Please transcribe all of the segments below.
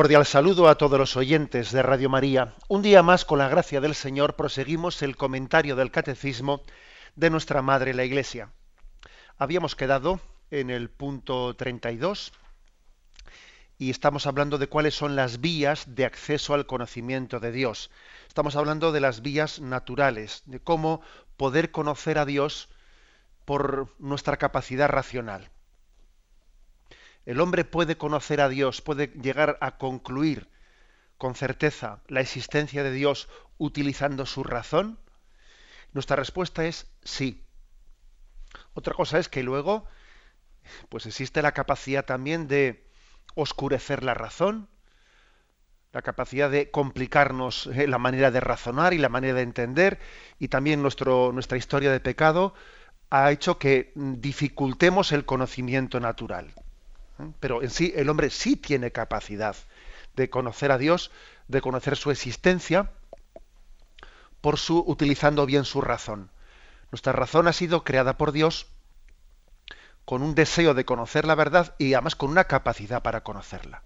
Cordial saludo a todos los oyentes de Radio María. Un día más, con la gracia del Señor, proseguimos el comentario del Catecismo de nuestra Madre la Iglesia. Habíamos quedado en el punto 32 y estamos hablando de cuáles son las vías de acceso al conocimiento de Dios. Estamos hablando de las vías naturales, de cómo poder conocer a Dios por nuestra capacidad racional. El hombre puede conocer a Dios, puede llegar a concluir con certeza la existencia de Dios utilizando su razón. Nuestra respuesta es sí. Otra cosa es que luego pues existe la capacidad también de oscurecer la razón, la capacidad de complicarnos eh, la manera de razonar y la manera de entender, y también nuestro, nuestra historia de pecado ha hecho que dificultemos el conocimiento natural. Pero en sí el hombre sí tiene capacidad de conocer a Dios, de conocer su existencia, por su utilizando bien su razón. Nuestra razón ha sido creada por Dios con un deseo de conocer la verdad y además con una capacidad para conocerla.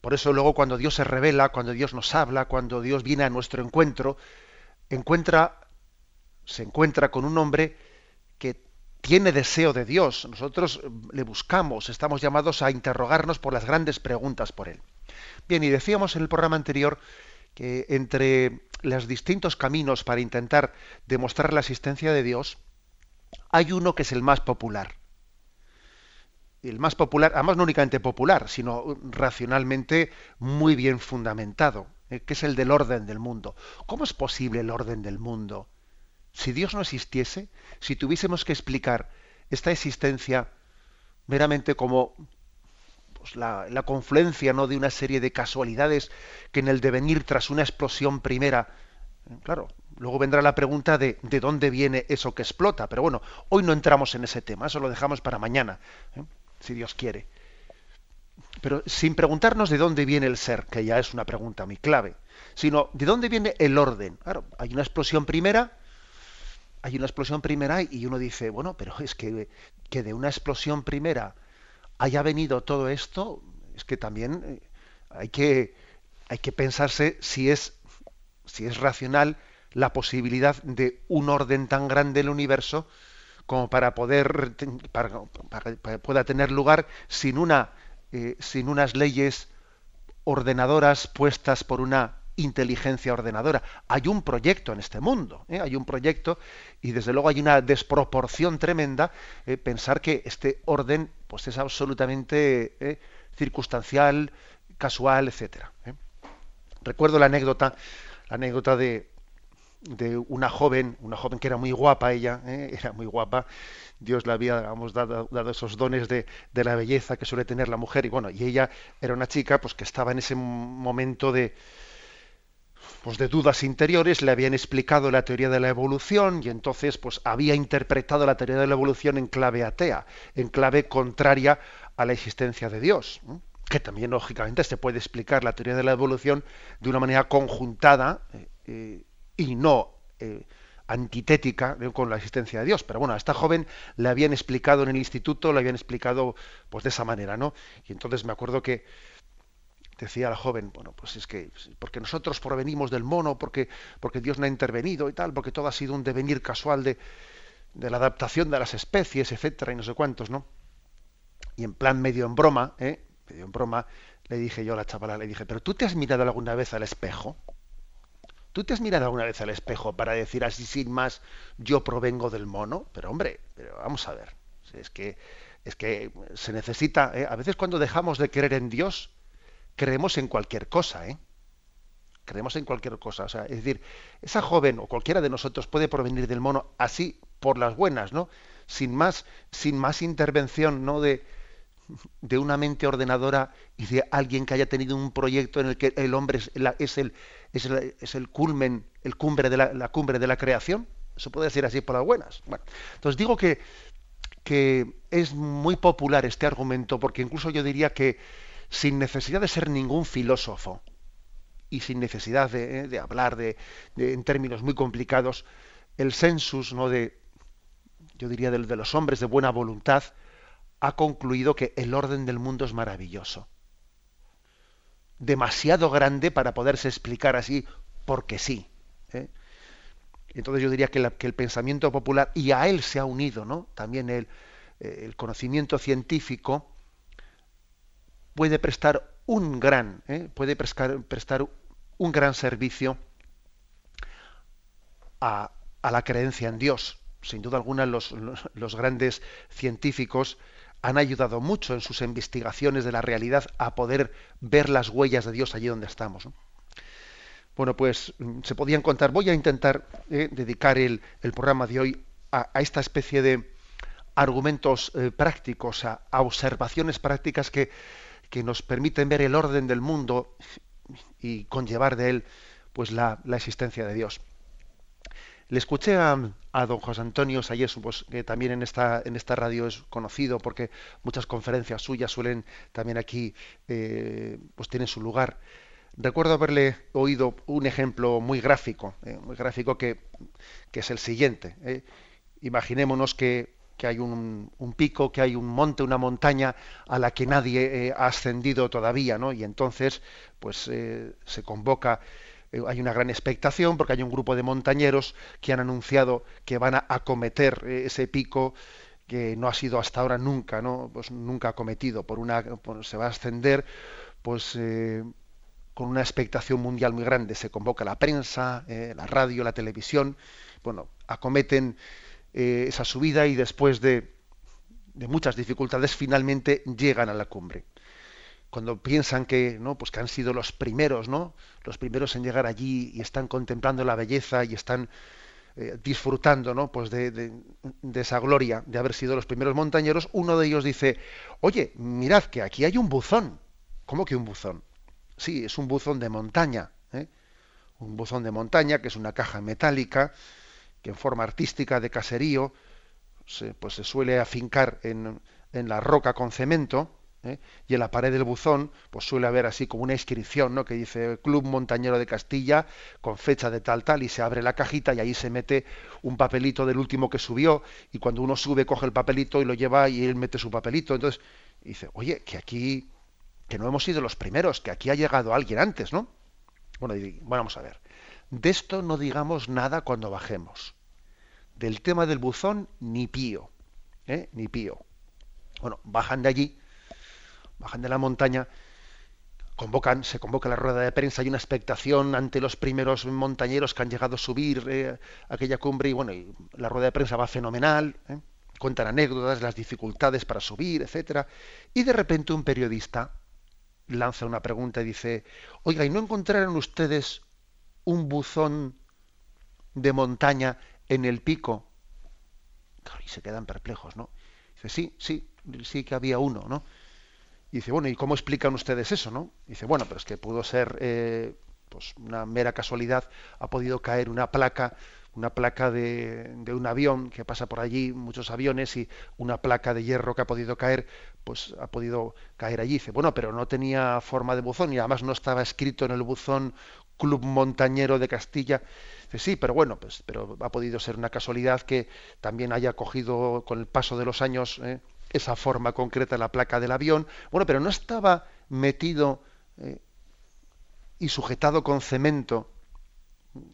Por eso luego cuando Dios se revela, cuando Dios nos habla, cuando Dios viene a nuestro encuentro, encuentra, se encuentra con un hombre que tiene deseo de Dios. Nosotros eh, le buscamos, estamos llamados a interrogarnos por las grandes preguntas por Él. Bien, y decíamos en el programa anterior que entre los distintos caminos para intentar demostrar la existencia de Dios, hay uno que es el más popular. El más popular, además no únicamente popular, sino racionalmente muy bien fundamentado, eh, que es el del orden del mundo. ¿Cómo es posible el orden del mundo? Si Dios no existiese, si tuviésemos que explicar esta existencia meramente como pues, la, confluencia ¿no? de una serie de casualidades que en el devenir tras una explosión primera, claro, luego vendrá la pregunta de de dónde viene eso que explota, pero bueno, hoy no entramos en ese tema, eso lo dejamos para mañana, ¿eh? si Dios quiere. Pero sin preguntarnos de dónde viene el ser, que ya es una pregunta muy clave, sino de dónde viene el orden. Claro, hay una explosión primera, hay una explosión primera y uno dice, bueno, pero es que, que de una explosión primera haya venido todo esto, es que también eh, hay que, hay que pensarse si es, si es racional la posibilidad de un orden tan grande del universo como para poder para, pueda tener lugar sin una eh, sin unas leyes ordenadoras puestas por una inteligencia ordenadora. Hay un proyecto en este mundo, ¿eh? hay un proyecto y desde luego hay una desproporción tremenda eh, pensar que este orden pues es absolutamente eh, circunstancial, casual, etcétera. Recuerdo la anécdota, la anécdota de, de una joven, una joven que era muy guapa ella, era muy guapa, Dios le había dado, esos dones de, de, la belleza que suele tener la mujer y bueno, y ella era una chica pues que estaba en ese momento de, pues de dudas interiores, le habían explicado la teoría de la evolución y entonces pues había interpretado la teoría de la evolución en clave atea, en clave contraria a la existencia de Dios. Que también lógicamente se puede explicar la teoría de la evolución de una manera conjuntada eh, eh, y no eh, antitética con la existencia de Dios. Pero bueno, a esta joven le habían explicado en el instituto, le habían explicado pues de esa manera, ¿no? Y entonces me acuerdo que decía la joven, bueno, pues es que porque nosotros provenimos del mono, porque, porque Dios no ha intervenido y tal, porque todo ha sido un devenir casual de, de la adaptación de las especies, etcétera, y no sé cuántos, ¿no? Y en plan medio en broma, ¿eh? medio en broma, le dije yo a la chavala, le dije, pero tú te has mirado alguna vez al espejo? ¿Tú te has mirado alguna vez al espejo para decir así sin más, yo provengo del mono? Pero hombre, pero vamos a ver, es que es que se necesita, ¿eh? a veces cuando dejamos de creer en Dios, creemos en cualquier cosa, ¿eh? Creemos en cualquier cosa. O sea, es decir, esa joven o cualquiera de nosotros puede provenir del mono así por las buenas, ¿no? Sin más, sin más intervención, ¿no? De, de una mente ordenadora y de alguien que haya tenido un proyecto en el que el hombre es, es el, es, el, culmen, el cumbre de la, cumbre de la creación. Eso puede ser así por las buenas. Bueno, entonces digo que, que es muy popular este argumento porque incluso yo diría que sin necesidad de ser ningún filósofo y sin necesidad de, eh, hablar de, en términos muy complicados, el census ¿no? de, yo diría, de, de los hombres de buena voluntad, ha concluido que el orden del mundo es maravilloso. Demasiado grande para poderse explicar así porque sí. ¿eh? Entonces yo diría que, que, el pensamiento popular, y a él se ha unido ¿no? también el, el conocimiento científico, puede prestar un gran, ¿eh? puede prestar, un gran servicio a, a, la creencia en Dios. Sin duda alguna los, los, grandes científicos han ayudado mucho en sus investigaciones de la realidad a poder ver las huellas de Dios allí donde estamos. ¿no? Bueno, pues mm, se podían contar. Voy a intentar eh, dedicar el, el, programa de hoy a, a esta especie de argumentos eh, prácticos, a, a, observaciones prácticas que, que, nos permiten ver el orden del mundo y conllevar de él pues la, la existencia de Dios. Le escuché a, a don José Antonio Sayesu, pues, que también en esta, en esta radio es conocido porque muchas conferencias suyas suelen también aquí, eh, pues tienen su lugar. Recuerdo haberle oído un ejemplo muy gráfico, eh, muy gráfico que, que, es el siguiente. Eh. Imaginémonos que, que hay un, pico, que hay un monte, una montaña a la que nadie ha ascendido todavía, ¿no? Y entonces, pues se convoca hay una gran expectación porque hay un grupo de montañeros que han anunciado que van a acometer ese pico que no ha sido hasta ahora nunca, ¿no? Pues nunca acometido. Por una, se va a ascender, pues eh, con una expectación mundial muy grande. Se convoca la prensa, eh, la radio, la televisión. Bueno, acometen eh, esa subida y después de, de muchas dificultades finalmente llegan a la cumbre. Cuando piensan que no pues que han sido los primeros no los primeros en llegar allí y están contemplando la belleza y están eh, disfrutando no pues de, esa gloria de haber sido los primeros montañeros uno de ellos dice oye mirad que aquí hay un buzón cómo que un buzón sí es un buzón de montaña ¿eh? un buzón de montaña que es una caja metálica que en forma artística de caserío se, pues se suele afincar en, en la roca con cemento ¿eh? y en la pared del buzón pues suele haber así como una inscripción ¿no? que dice Club Montañero de Castilla con fecha de tal tal y se abre la cajita y ahí se mete un papelito del último que subió y cuando uno sube coge el papelito y lo lleva y él mete su papelito entonces dice oye que aquí que no hemos sido los primeros que aquí ha llegado alguien antes no bueno, bueno vamos a ver de esto no digamos nada cuando bajemos del tema del buzón ni pío ¿eh? ni pío bueno bajan de allí bajan de la montaña, convocan, se convoca la rueda de prensa, hay una expectación ante los primeros montañeros que han llegado a subir eh, aquella cumbre y bueno, la rueda de prensa va fenomenal, ¿eh? cuentan anécdotas, las dificultades para subir, etcétera, y de repente un periodista lanza una pregunta y dice, oiga, ¿y no encontraron ustedes un buzón de montaña en el pico? Y se quedan perplejos, ¿no? Dice, sí, sí, sí que había uno, ¿no? Y dice, bueno, ¿y cómo explican ustedes eso, no? Dice, bueno, pero es que pudo ser eh, pues una mera casualidad, ha podido caer una placa, una placa de, de, un avión que pasa por allí, muchos aviones, y una placa de hierro que ha podido caer, pues ha podido caer allí. Dice, bueno, pero no tenía forma de buzón y además no estaba escrito en el buzón Club Montañero de Castilla. Sí, pero bueno, pues pero ha podido ser una casualidad que también haya cogido con el paso de los años. Eh, esa forma concreta la placa del avión. Bueno, pero no estaba metido eh, y sujetado con cemento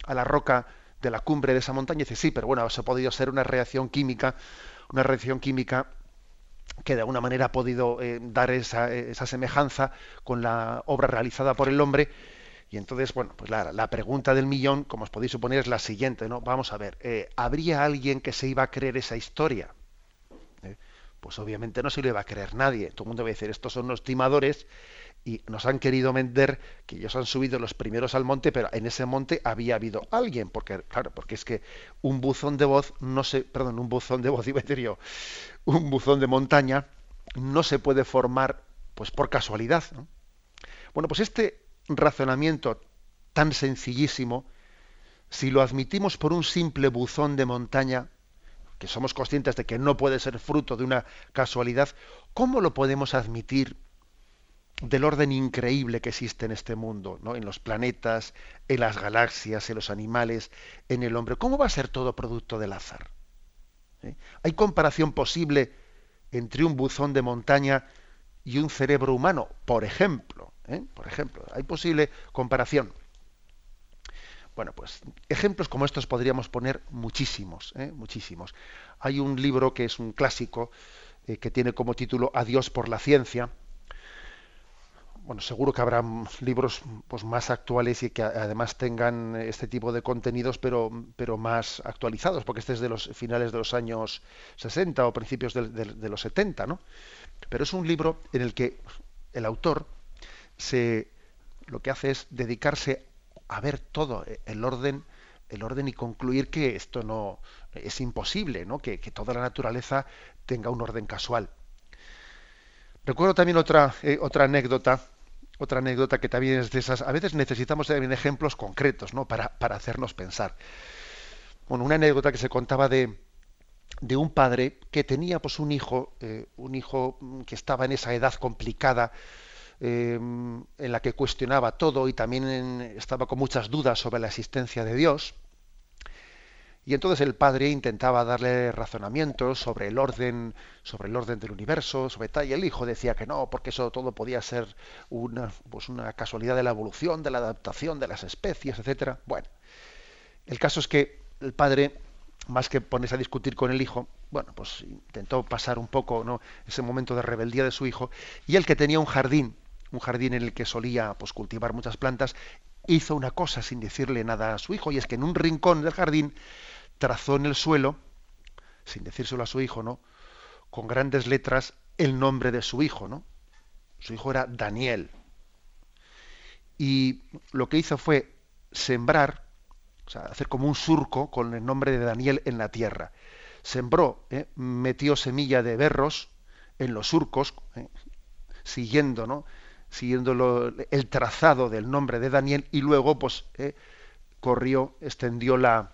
a la roca de la cumbre de esa montaña. Dice, sí, pero bueno, eso ha podido ser una reacción química, una reacción química que de alguna manera ha podido eh, dar esa, esa, semejanza con la obra realizada por el hombre. Y entonces, bueno, pues la, la, pregunta del millón, como os podéis suponer, es la siguiente, ¿no? Vamos a ver, eh, ¿habría alguien que se iba a creer esa historia? pues obviamente no se le va a creer nadie. Todo el mundo va a decir, estos son los timadores y nos han querido vender que ellos han subido los primeros al monte, pero en ese monte había habido alguien, porque claro, porque es que un buzón de voz no se, perdón, un buzón de voz iba a decir yo, un buzón de montaña no se puede formar pues por casualidad. Bueno, pues este razonamiento tan sencillísimo, si lo admitimos por un simple buzón de montaña, que somos conscientes de que no puede ser fruto de una casualidad, ¿cómo lo podemos admitir del orden increíble que existe en este mundo, ¿no? en los planetas, en las galaxias, en los animales, en el hombre? ¿Cómo va a ser todo producto del azar? ¿Hay comparación posible entre un buzón de montaña y un cerebro humano? Por ejemplo, ¿eh? por ejemplo, ¿hay posible comparación? Bueno, pues ejemplos como estos podríamos poner muchísimos, ¿eh? muchísimos. Hay un libro que es un clásico eh, que tiene como título Adiós por la ciencia. Bueno, seguro que habrá libros pues, más actuales y que además tengan este tipo de contenidos, pero, pero más actualizados, porque este es de los finales de los años 60 o principios de, de los 70, ¿no? Pero es un libro en el que el autor se lo que hace es dedicarse a ver todo eh, el orden el orden y concluir que esto no es imposible, ¿no? Que, toda la naturaleza tenga un orden casual. Recuerdo también otra, eh, otra anécdota, otra anécdota que también es de esas. A veces necesitamos también ejemplos concretos, ¿no? Para, para hacernos pensar. Bueno, una anécdota que se contaba de, de un padre que tenía pues un hijo, eh, un hijo que estaba en esa edad complicada Em, en la que cuestionaba todo y también estaba con muchas dudas sobre la existencia de Dios. Y entonces el padre intentaba darle razonamientos sobre el orden, sobre el orden del universo, sobre tal, y el hijo decía que no, porque eso todo podía ser una, pues una casualidad de la evolución, de la adaptación de las especies, etcétera. Bueno, el caso es que el padre, más que ponerse a discutir con el hijo, bueno, pues intentó pasar un poco ¿no? ese momento de rebeldía de su hijo, y el que tenía un jardín un jardín en el que solía pues, cultivar muchas plantas, hizo una cosa sin decirle nada a su hijo, y es que en un rincón del jardín trazó en el suelo, sin decírselo a su hijo, ¿no? Con grandes letras el nombre de su hijo, ¿no? Su hijo era Daniel. Y lo que hizo fue sembrar, o sea, hacer como un surco con el nombre de Daniel en la tierra. Sembró, ¿eh? metió semilla de berros en los surcos, ¿eh? siguiendo, ¿no? Siguiendo el trazado del nombre de Daniel y luego pues eh, corrió, extendió la,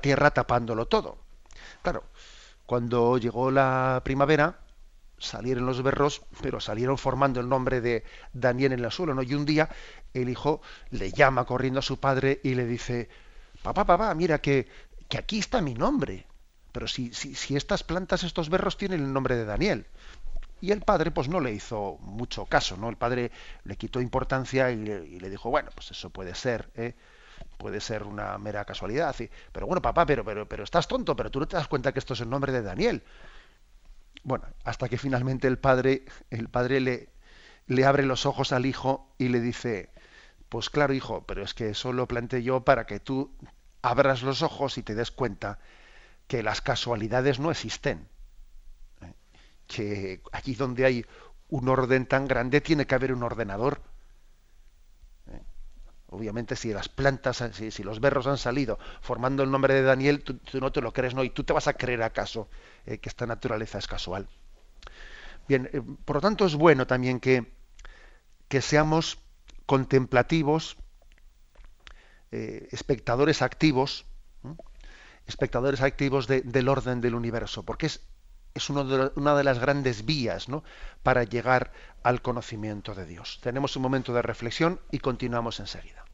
tierra tapándolo todo. Claro, cuando llegó la primavera, salieron los berros, pero salieron formando el nombre de Daniel en el suelo. Y un día el hijo le llama corriendo a su padre y le dice, papá, papá, mira que, que aquí está mi nombre. Pero si, si, si estas plantas, estos berros tienen el nombre de Daniel. Y el padre pues no le hizo mucho caso, ¿no? El padre le quitó importancia y le, dijo, bueno, pues eso puede ser, ¿eh? puede ser una mera casualidad. pero bueno, papá, pero, pero, pero estás tonto, pero tú no te das cuenta que esto es el nombre de Daniel. Bueno, hasta que finalmente el padre, el padre le, le abre los ojos al hijo y le dice, pues claro, hijo, pero es que eso lo planteé yo para que tú abras los ojos y te des cuenta que las casualidades no existen que allí donde hay un orden tan grande tiene que haber un ordenador. ¿Eh? Obviamente si las plantas, si, los berros han salido formando el nombre de Daniel, tú, no te lo crees, ¿no? Y tú te vas a creer acaso eh, que esta naturaleza es casual. Bien, eh, por lo tanto es bueno también que, que seamos contemplativos, espectadores activos, espectadores activos del orden del universo, porque es es una de las grandes vías ¿no? para llegar al conocimiento de Dios. Tenemos un momento de reflexión y continuamos enseguida.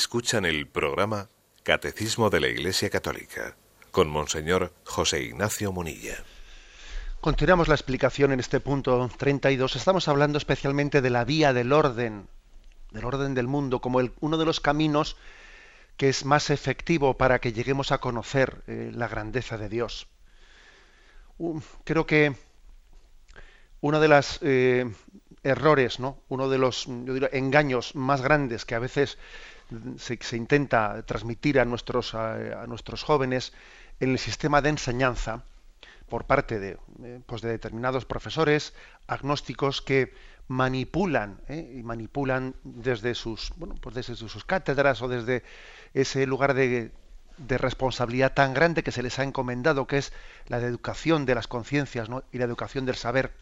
Escuchan el programa Catecismo de la Iglesia Católica con Monseñor José Ignacio Munilla. Continuamos la explicación en este punto 32. Estamos hablando especialmente de la vía del orden, del orden del mundo, como uno de los caminos que es más efectivo para que lleguemos a conocer eh, la grandeza de Dios. creo que uno de los eh, errores, ¿no? uno de los engaños más grandes que a veces se, intenta transmitir a nuestros, a nuestros jóvenes en el sistema de enseñanza, por parte de, eh, pues de determinados profesores agnósticos que manipulan ¿eh? y manipulan desde sus bueno pues desde sus cátedras o desde ese lugar de, de, responsabilidad tan grande que se les ha encomendado que es la de educación de las conciencias y la educación del saber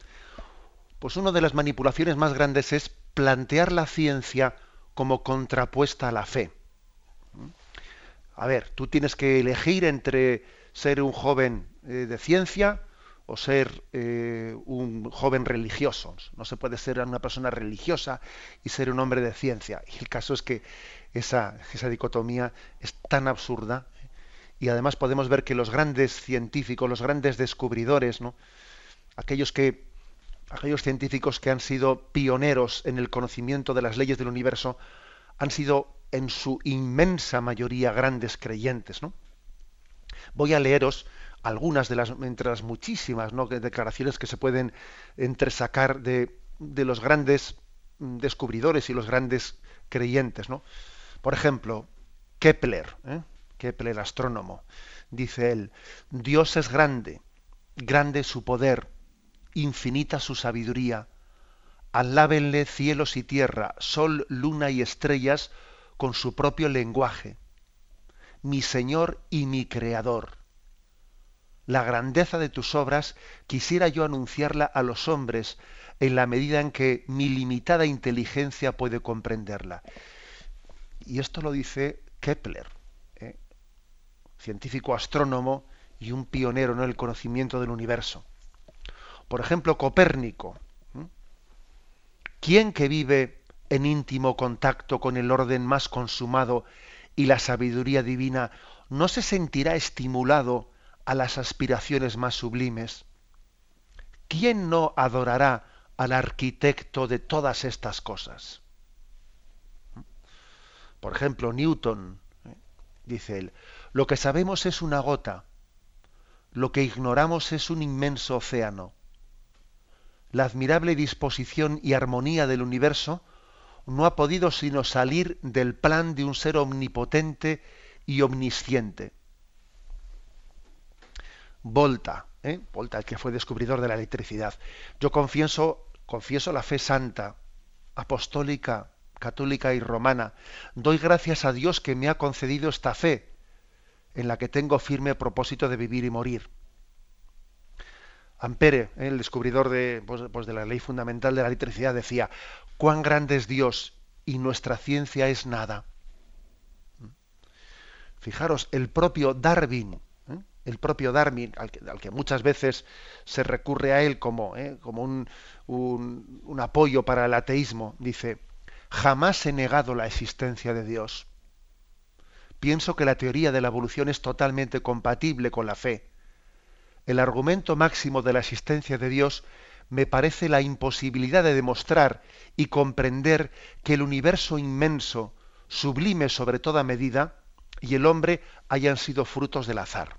pues una de las manipulaciones más grandes es plantear la ciencia como contrapuesta a la fe a ver tú tienes que elegir entre ser un joven eh, de ciencia o ser eh, un joven religioso. No se puede ser una persona religiosa y ser un hombre de ciencia. Y el caso es que esa, esa dicotomía es tan absurda y además podemos ver que los grandes científicos, los grandes descubridores, ¿no? aquellos que aquellos científicos que han sido pioneros en el conocimiento de las leyes del universo han sido en su inmensa mayoría grandes creyentes, ¿no? Voy a leeros algunas de las, entre las muchísimas declaraciones que se pueden entresacar de, de, los grandes descubridores y los grandes creyentes. ¿no? Por ejemplo, Kepler, ¿eh? Kepler astrónomo, dice él, Dios es grande, grande su poder, infinita su sabiduría, alábenle cielos y tierra, sol, luna y estrellas con su propio lenguaje mi Señor y mi Creador. La grandeza de tus obras quisiera yo anunciarla a los hombres en la medida en que mi limitada inteligencia puede comprenderla. Y esto lo dice Kepler, ¿eh? científico astrónomo y un pionero en el conocimiento del universo. Por ejemplo, Copérnico. ¿Quién que vive en íntimo contacto con el orden más consumado y la sabiduría divina no se sentirá estimulado a las aspiraciones más sublimes? ¿Quién no adorará al arquitecto de todas estas cosas? Por ejemplo, Newton, ¿eh? dice él, lo que sabemos es una gota, lo que ignoramos es un inmenso océano. La admirable disposición y armonía del universo no ha podido sino salir del plan de un ser omnipotente y omnisciente. Volta, ¿eh? Volta, el que fue descubridor de la electricidad. Yo confieso, confieso la fe santa, apostólica, católica y romana. Doy gracias a Dios que me ha concedido esta fe, en la que tengo firme propósito de vivir y morir. Ampere, ¿eh? el descubridor de, pues, pues de la ley fundamental de la electricidad, decía, cuán grande es Dios y nuestra ciencia es nada. Fijaros, el propio Darwin, ¿eh? el propio Darwin, al que, muchas veces se recurre a él como, ¿eh? un apoyo para el ateísmo, dice, jamás he negado la existencia de Dios. Pienso que la teoría de la evolución es totalmente compatible con la fe. El argumento máximo de la existencia de Dios me parece la imposibilidad de demostrar y comprender que el universo inmenso, sublime sobre toda medida, y el hombre hayan sido frutos del azar.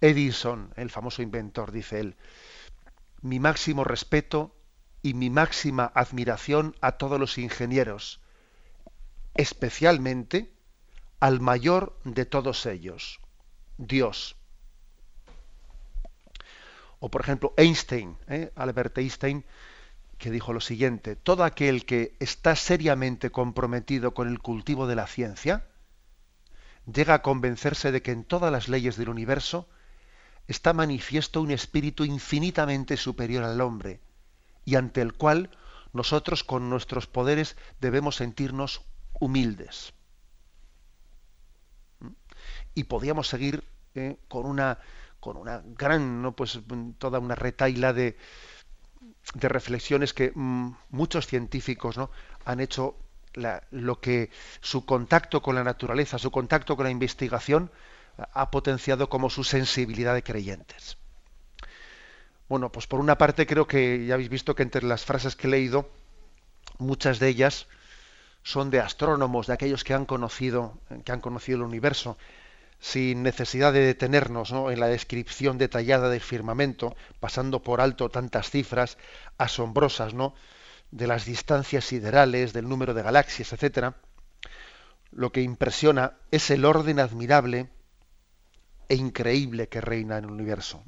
Edison, el famoso inventor, dice él, mi máximo respeto y mi máxima admiración a todos los ingenieros, especialmente al mayor de todos ellos, Dios. O por ejemplo, Einstein, ¿eh? Albert Einstein, que dijo lo siguiente, todo aquel que está seriamente comprometido con el cultivo de la ciencia, llega a convencerse de que en todas las leyes del universo está manifiesto un espíritu infinitamente superior al hombre, y ante el cual nosotros con nuestros poderes debemos sentirnos humildes. ¿Mm? Y podíamos seguir ¿eh? con una con una gran, ¿no? pues toda una retaila de, de reflexiones que mm, muchos científicos ¿no? han hecho lo que su contacto con la naturaleza, su contacto con la investigación ha potenciado como su sensibilidad de creyentes. Bueno, pues por una parte creo que ya habéis visto que entre las frases que he leído, muchas de ellas son de astrónomos, de aquellos que han conocido, que han conocido el universo, sin necesidad de detenernos en la descripción detallada del firmamento, pasando por alto tantas cifras asombrosas, ¿no? de las distancias siderales, del número de galaxias, etcétera. Lo que impresiona es el orden admirable e increíble que reina en el universo.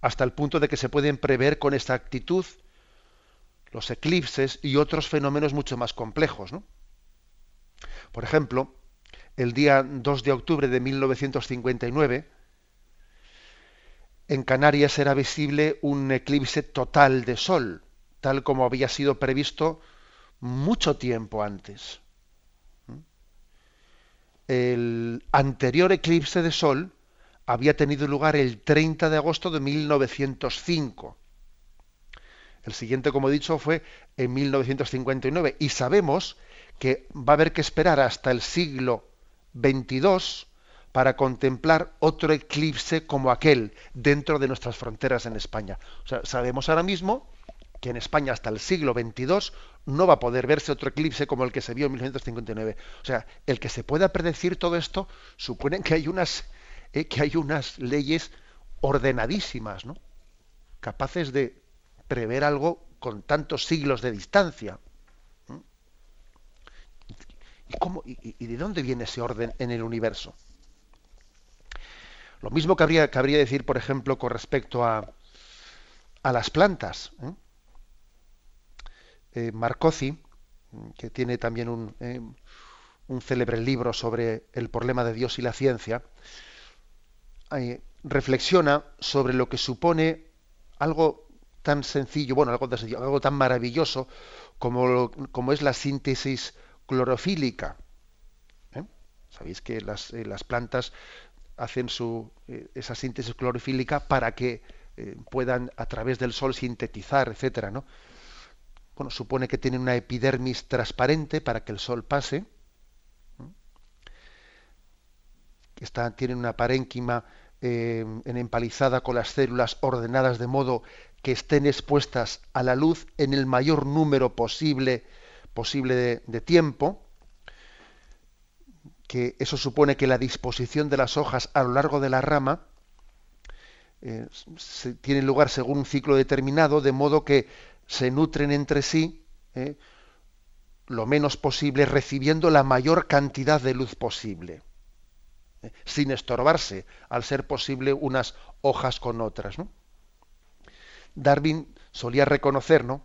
Hasta el punto de que se pueden prever con exactitud los eclipses y otros fenómenos mucho más complejos. Por ejemplo, el día 2 de octubre de 1959, en Canarias era visible un eclipse total de sol, tal como había sido previsto mucho tiempo antes el anterior eclipse de Sol había tenido lugar el 30 de agosto de 1905. El siguiente, como he dicho, fue en 1959. Y sabemos que va a haber que esperar hasta el siglo XXII para contemplar otro eclipse como aquel dentro de nuestras fronteras en España. O sea, sabemos ahora mismo que en España hasta el siglo XXII no va a poder verse otro eclipse como el que se vio en 1959. O sea, el que se pueda predecir todo esto supone que hay unas, eh, que hay unas leyes ordenadísimas, ¿no? capaces de prever algo con tantos siglos de distancia. ¿Y, de dónde viene ese orden en el universo? Lo mismo que habría, que decir, por ejemplo, con respecto a, a las plantas. ¿eh? eh, que tiene también un, eh, un, célebre libro sobre el problema de Dios y la ciencia, reflexiona sobre lo que supone algo tan sencillo, bueno, algo, algo tan maravilloso como, como, es la síntesis clorofílica. ¿eh? Sabéis que las, eh, las, plantas hacen su, esa síntesis clorofílica para que puedan a través del sol sintetizar, etcétera, ¿no? bueno, supone que tiene una epidermis transparente para que el sol pase, Está, tiene una parénquima eh, en empalizada con las células ordenadas de modo que estén expuestas a la luz en el mayor número posible, posible de, tiempo, que eso supone que la disposición de las hojas a lo largo de la rama eh, tiene lugar según un ciclo determinado, de modo que se nutren entre sí ¿eh? lo menos posible, recibiendo la mayor cantidad de luz posible, ¿eh? sin estorbarse, al ser posible, unas hojas con otras. Darwin solía reconocer, ¿no?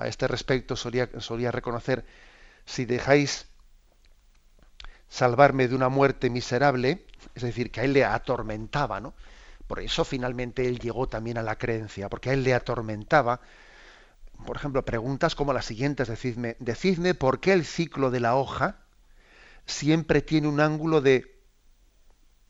A este respecto solía, reconocer, si dejáis salvarme de una muerte miserable, es decir, que a él le atormentaba, ¿no? Por eso finalmente él llegó también a la creencia, porque a él le atormentaba por ejemplo, preguntas como las siguientes, decidme, decidme por qué el ciclo de la hoja siempre tiene un ángulo de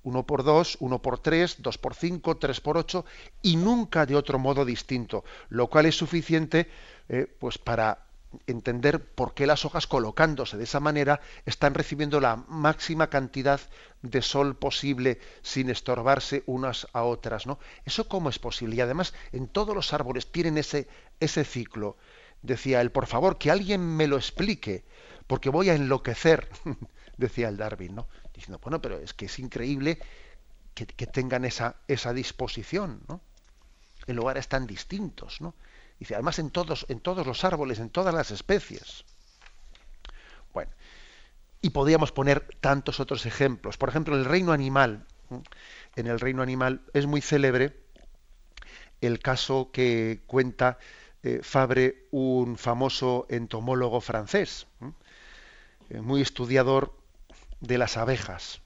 1 por 2, 1 por 3, 2 por 5, 3 por 8 y nunca de otro modo distinto, lo cual es suficiente eh, pues para entender por qué las hojas colocándose de esa manera están recibiendo la máxima cantidad de sol posible sin estorbarse unas a otras, ¿no? Eso cómo es posible y además en todos los árboles tienen ese ese ciclo. Decía él, por favor, que alguien me lo explique, porque voy a enloquecer, decía el Darwin, ¿no? Diciendo, bueno, pero es que es increíble que, que tengan esa, esa disposición, ¿no? En lugares tan distintos, ¿no? Dice, además en todos, en todos los árboles, en todas las especies. Bueno, y podríamos poner tantos otros ejemplos. Por ejemplo, en el reino animal, en el reino animal es muy célebre el caso que cuenta eh, Fabre, un famoso entomólogo francés, eh, muy estudiador de las abejas.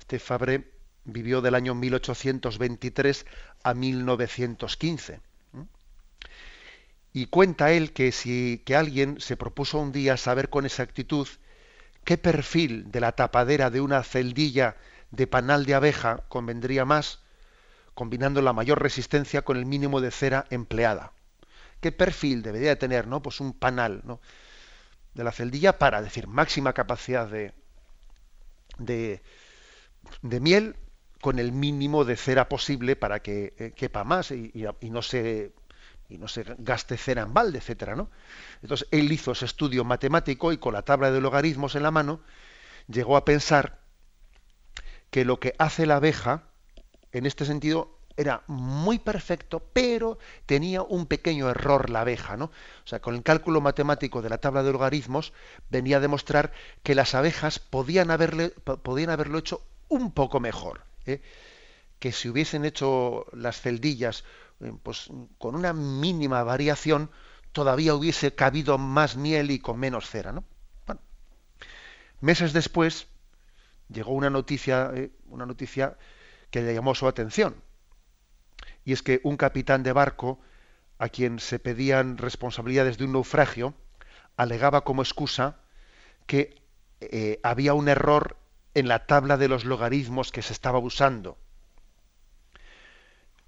Este Fabre vivió del año 1823 a 1915. Y cuenta él que si que alguien se propuso un día saber con exactitud qué perfil de la tapadera de una celdilla de panal de abeja convendría más, combinando la mayor resistencia con el mínimo de cera empleada. ¿Qué perfil debería tener, no? Pues un panal, ¿no? de la celdilla para decir máxima capacidad de, de, miel con el mínimo de cera posible para que eh, quepa más y, no se y no se gaste cera en balde, etcétera, ¿no? Entonces él hizo ese estudio matemático y con la tabla de logaritmos en la mano llegó a pensar que lo que hace la abeja en este sentido era muy perfecto, pero tenía un pequeño error la abeja, ¿no? O sea, con el cálculo matemático de la tabla de logaritmos venía a demostrar que las abejas podían, haberle, podían haberlo hecho un poco mejor, ¿eh? que si hubiesen hecho las celdillas pues, con una mínima variación, todavía hubiese cabido más miel y con menos cera, ¿no? Bueno, meses después llegó una noticia, eh, una noticia que le llamó su atención y es que un capitán de barco a quien se pedían responsabilidades de un naufragio alegaba como excusa que eh, había un error en la tabla de los logaritmos que se estaba usando.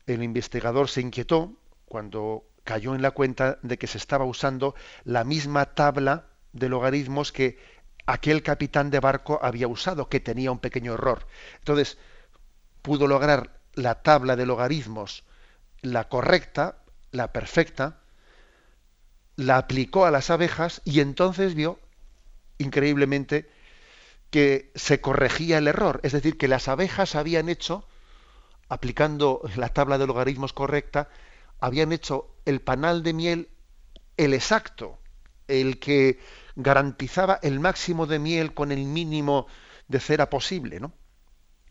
El investigador se inquietó cuando cayó en la cuenta de que se estaba usando la misma tabla de logaritmos que aquel capitán de barco había usado, que tenía un pequeño error. Entonces, pudo lograr la tabla de logaritmos, la correcta, la perfecta, la aplicó a las abejas y entonces vio, increíblemente, que se corregía el error. Es decir, que las abejas habían hecho, aplicando la tabla de logaritmos correcta, habían hecho el panal de miel el exacto, el que garantizaba el máximo de miel con el mínimo de cera posible, ¿no?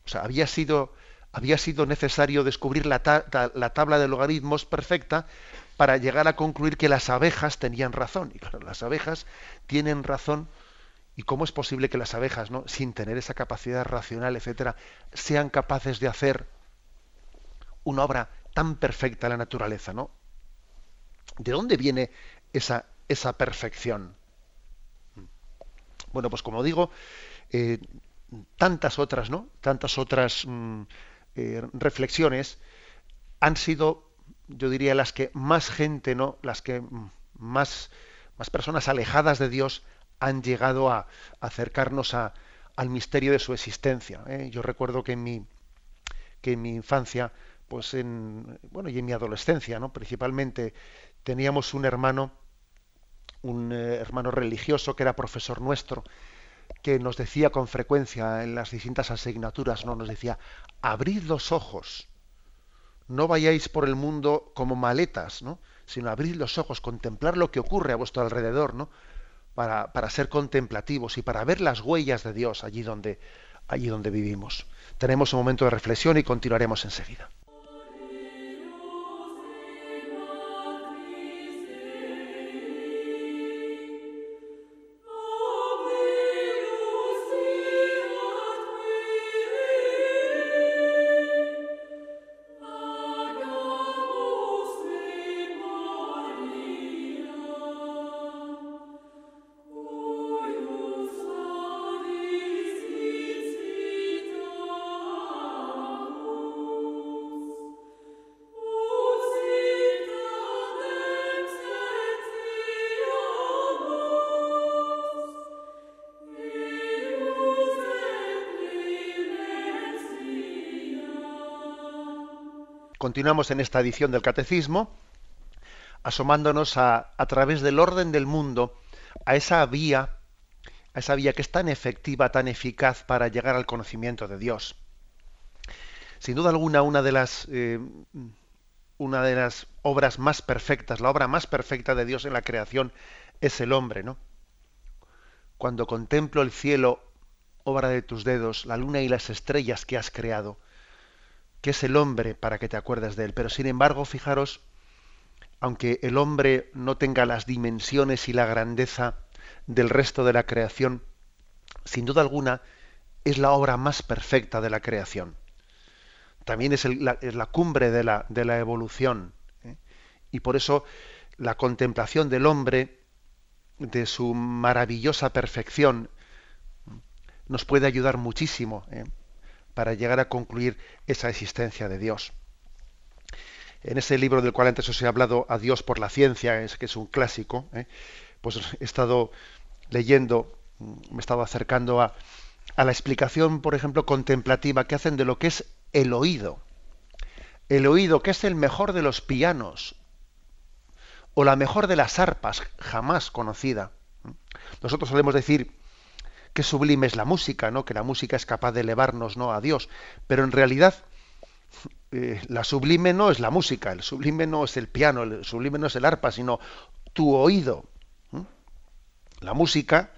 O sea, había sido había sido necesario descubrir la, tabla de logaritmos perfecta para llegar a concluir que las abejas tenían razón. Y claro, las abejas tienen razón. ¿Y cómo es posible que las abejas, ¿no? sin tener esa capacidad racional, etcétera, sean capaces de hacer una obra tan perfecta la naturaleza? ¿no? ¿De dónde viene esa, esa perfección? Bueno, pues como digo, eh, tantas otras, ¿no? Tantas otras mm, eh, reflexiones han sido, yo diría, las que más gente, ¿no? Las que más, más personas alejadas de Dios han llegado a, acercarnos a, al misterio de su existencia. ¿eh? Yo recuerdo que en mi, que en mi infancia, pues en, bueno, y en mi adolescencia, ¿no? Principalmente teníamos un hermano, un eh, hermano religioso que era profesor nuestro, que nos decía con frecuencia en las distintas asignaturas, ¿no? Nos decía, abrid los ojos, no vayáis por el mundo como maletas, ¿no? Sino abrid los ojos, contemplar lo que ocurre a vuestro alrededor, ¿no? Para, para ser contemplativos y para ver las huellas de Dios allí donde, allí donde vivimos. Tenemos un momento de reflexión y continuaremos enseguida. Continuamos en esta edición del Catecismo, asomándonos a, través del orden del mundo a esa vía, a esa vía que es tan efectiva, tan eficaz para llegar al conocimiento de Dios. Sin duda alguna, una de las eh, una de las obras más perfectas, la obra más perfecta de Dios en la creación es el hombre, ¿no? Cuando contemplo el cielo, obra de tus dedos, la luna y las estrellas que has creado, que es el hombre para que te acuerdes de él. Pero sin embargo, fijaros, aunque el hombre no tenga las dimensiones y la grandeza del resto de la creación, sin duda alguna es la obra más perfecta de la creación. También es, la, cumbre de la, de la evolución. ¿eh? Y por eso la contemplación del hombre, de su maravillosa perfección, nos puede ayudar muchísimo. ¿eh? Para llegar a concluir esa existencia de Dios. En ese libro del cual antes os he hablado, A Dios por la ciencia, que es un clásico, ¿eh? pues he estado leyendo, me estaba acercando a, a la explicación, por ejemplo, contemplativa que hacen de lo que es el oído. El oído, que es el mejor de los pianos, o la mejor de las arpas jamás conocida. Nosotros solemos decir que sublime es la música, ¿no? Que la música es capaz de elevarnos, ¿no? a Dios, pero en realidad eh, la sublime no es la música, el sublime no es el piano, el sublime no es el arpa, sino tu oído. La música,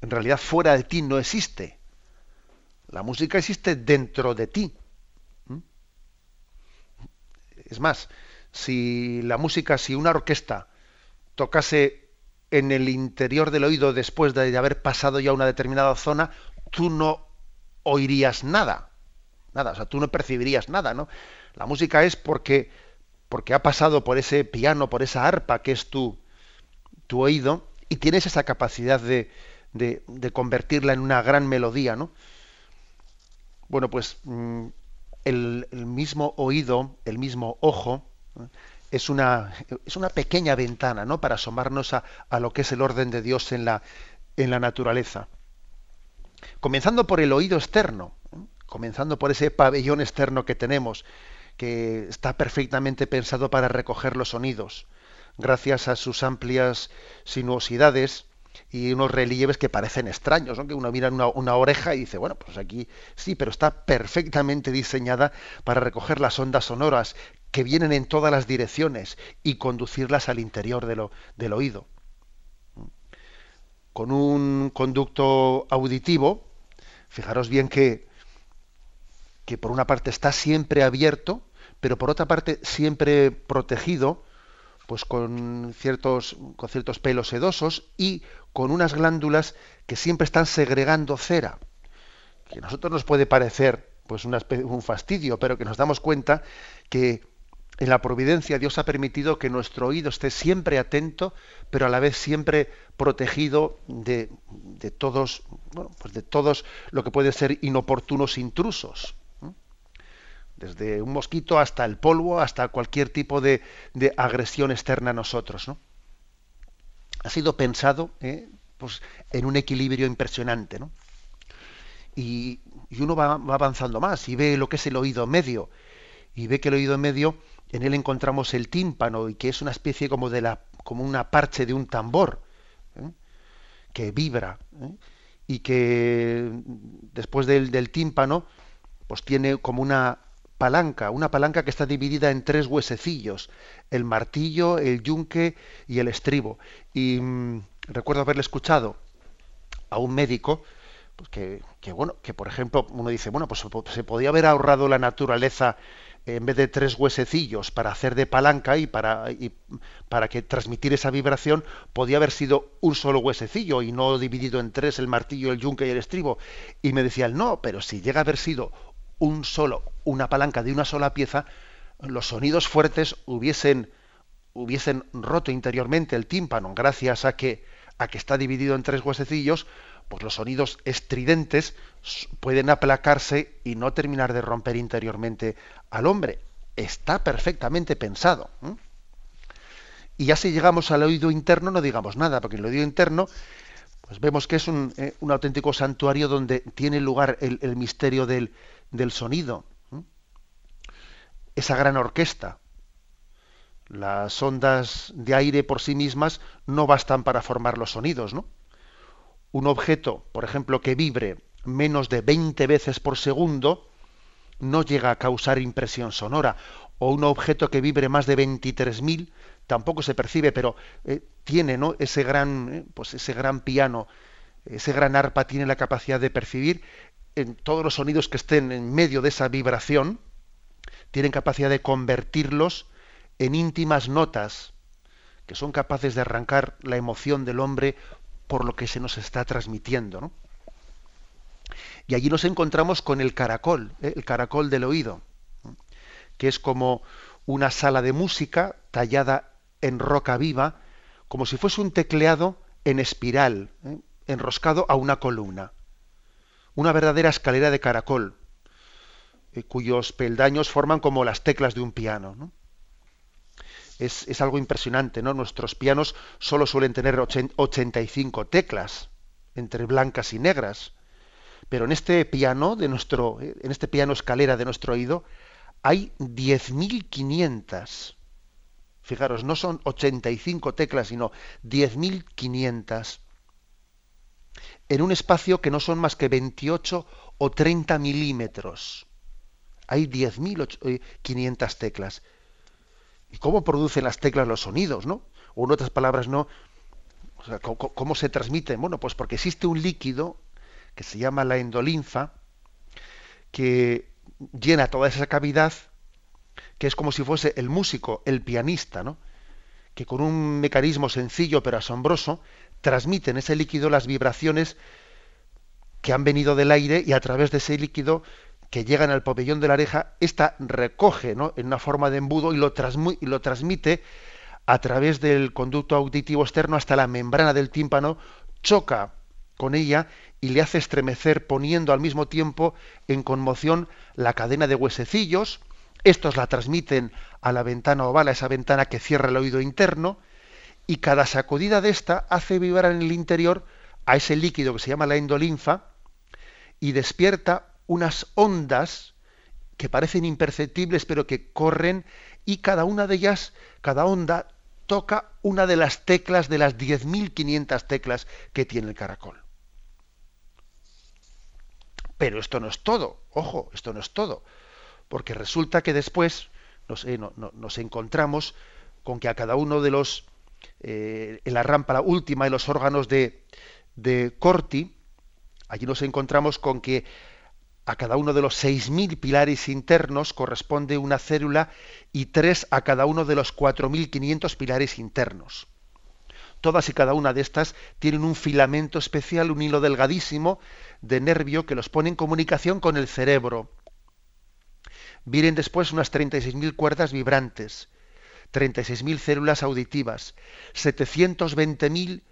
en realidad, fuera de ti no existe. La música existe dentro de ti. Es más, si la música, si una orquesta tocase en el interior del oído después de haber pasado ya una determinada zona, tú no oirías nada. Nada, o sea, tú no percibirías nada, ¿no? La música es porque, porque ha pasado por ese piano, por esa arpa que es tu, tu oído, y tienes esa capacidad de, de, convertirla en una gran melodía, ¿no? Bueno, pues mm, el, el mismo oído, el mismo ojo, es una, es una pequeña ventana ¿no? para asomarnos a, lo que es el orden de Dios en la, en la naturaleza. Comenzando por el oído externo, comenzando por ese pabellón externo que tenemos, que está perfectamente pensado para recoger los sonidos, gracias a sus amplias sinuosidades, y unos relieves que parecen extraños, ¿no? que uno mira una, una, oreja y dice, bueno, pues aquí sí, pero está perfectamente diseñada para recoger las ondas sonoras que vienen en todas las direcciones y conducirlas al interior de lo, del oído. Con un conducto auditivo, fijaros bien que, que por una parte está siempre abierto, pero por otra parte siempre protegido pues con ciertos, con ciertos pelos sedosos y con unas glándulas que siempre están segregando cera, que a nosotros nos puede parecer pues un fastidio, pero que nos damos cuenta que en la providencia Dios ha permitido que nuestro oído esté siempre atento, pero a la vez siempre protegido de, todos, bueno, pues de todos lo que puede ser inoportunos intrusos desde un mosquito hasta el polvo, hasta cualquier tipo de, agresión externa a nosotros. ¿no? Ha sido pensado ¿eh? pues, en un equilibrio impresionante. ¿no? Y, uno va, avanzando más y ve lo que es el oído medio. Y ve que el oído medio, en él encontramos el tímpano y que es una especie como de la, como una parche de un tambor ¿eh? que vibra ¿eh? y que después del, del tímpano pues tiene como una palanca, una palanca que está dividida en tres huesecillos, el martillo, el yunque y el estribo. Y mm, recuerdo haberle escuchado a un médico pues que, bueno, que por ejemplo uno dice, bueno, pues se podía haber ahorrado la naturaleza en vez de tres huesecillos para hacer de palanca y para, y para que transmitir esa vibración podía haber sido un solo huesecillo y no dividido en tres el martillo, el yunque y el estribo. Y me decía, no, pero si llega a haber sido un solo, una palanca de una sola pieza, los sonidos fuertes hubiesen, hubiesen roto interiormente el tímpano, gracias a que, a que está dividido en tres huesecillos, pues los sonidos estridentes pueden aplacarse y no terminar de romper interiormente al hombre. Está perfectamente pensado. Y ya si llegamos al oído interno no digamos nada, porque el oído interno pues vemos que es un, eh, auténtico santuario donde tiene lugar el misterio del, del sonido. Esa gran orquesta. Las ondas de aire por sí mismas no bastan para formar los sonidos, ¿no? Un objeto, por ejemplo, que vibre menos de 20 veces por segundo, no llega a causar impresión sonora. O un objeto que vibre más de 23.000 tampoco se percibe, pero eh, tiene ¿no? ese, gran, eh, pues ese gran piano, ese gran arpa tiene la capacidad de percibir en todos los sonidos que estén en medio de esa vibración, tienen capacidad de convertirlos en íntimas notas que son capaces de arrancar la emoción del hombre por lo que se nos está transmitiendo. Y allí nos encontramos con el caracol, ¿eh? el caracol del oído, que es como una sala de música tallada en roca viva, como si fuese un tecleado en espiral, ¿eh? enroscado a una columna una verdadera escalera de caracol, eh, cuyos peldaños forman como las teclas de un piano. Es, algo impresionante, ¿no? Nuestros pianos solo suelen tener 85 teclas, entre blancas y negras. Pero en este piano de nuestro, en este piano escalera de nuestro oído, hay 10.500. Fijaros, no son 85 teclas, sino 10.500. En un espacio que no son más que 28 o 30 milímetros. Hay 10.500 teclas. ¿Y cómo producen las teclas los sonidos, no? O en otras palabras, no. ¿cómo, se transmiten? Bueno, pues porque existe un líquido que se llama la endolinfa, que llena toda esa cavidad, que es como si fuese el músico, el pianista, ¿no? que con un mecanismo sencillo pero asombroso transmiten ese líquido las vibraciones que han venido del aire y a través de ese líquido que llegan al pabellón de la oreja, esta recoge en una forma de embudo y lo, y lo transmite a través del conducto auditivo externo hasta la membrana del tímpano, choca con ella y le hace estremecer poniendo al mismo tiempo en conmoción la cadena de huesecillos. Estos la transmiten a la ventana oval, a esa ventana que cierra el oído interno, y cada sacudida de esta hace vibrar en el interior a ese líquido que se llama la endolinfa y despierta unas ondas que parecen imperceptibles pero que corren y cada una de ellas, cada onda toca una de las teclas de las 10.500 teclas que tiene el caracol. Pero esto no es todo, ojo, esto no es todo, porque resulta que después nos, eh, nos encontramos con que a cada uno de los, eh, en la rampa la última de los órganos de, de Corti, allí nos encontramos con que a cada uno de los 6.000 pilares internos corresponde una célula y tres a cada uno de los 4.500 pilares internos. Todas y cada una de estas tienen un filamento especial, un hilo delgadísimo de nervio que los pone en comunicación con el cerebro. Vienen después unas 36.000 cuerdas vibrantes, 36.000 células auditivas, 720.000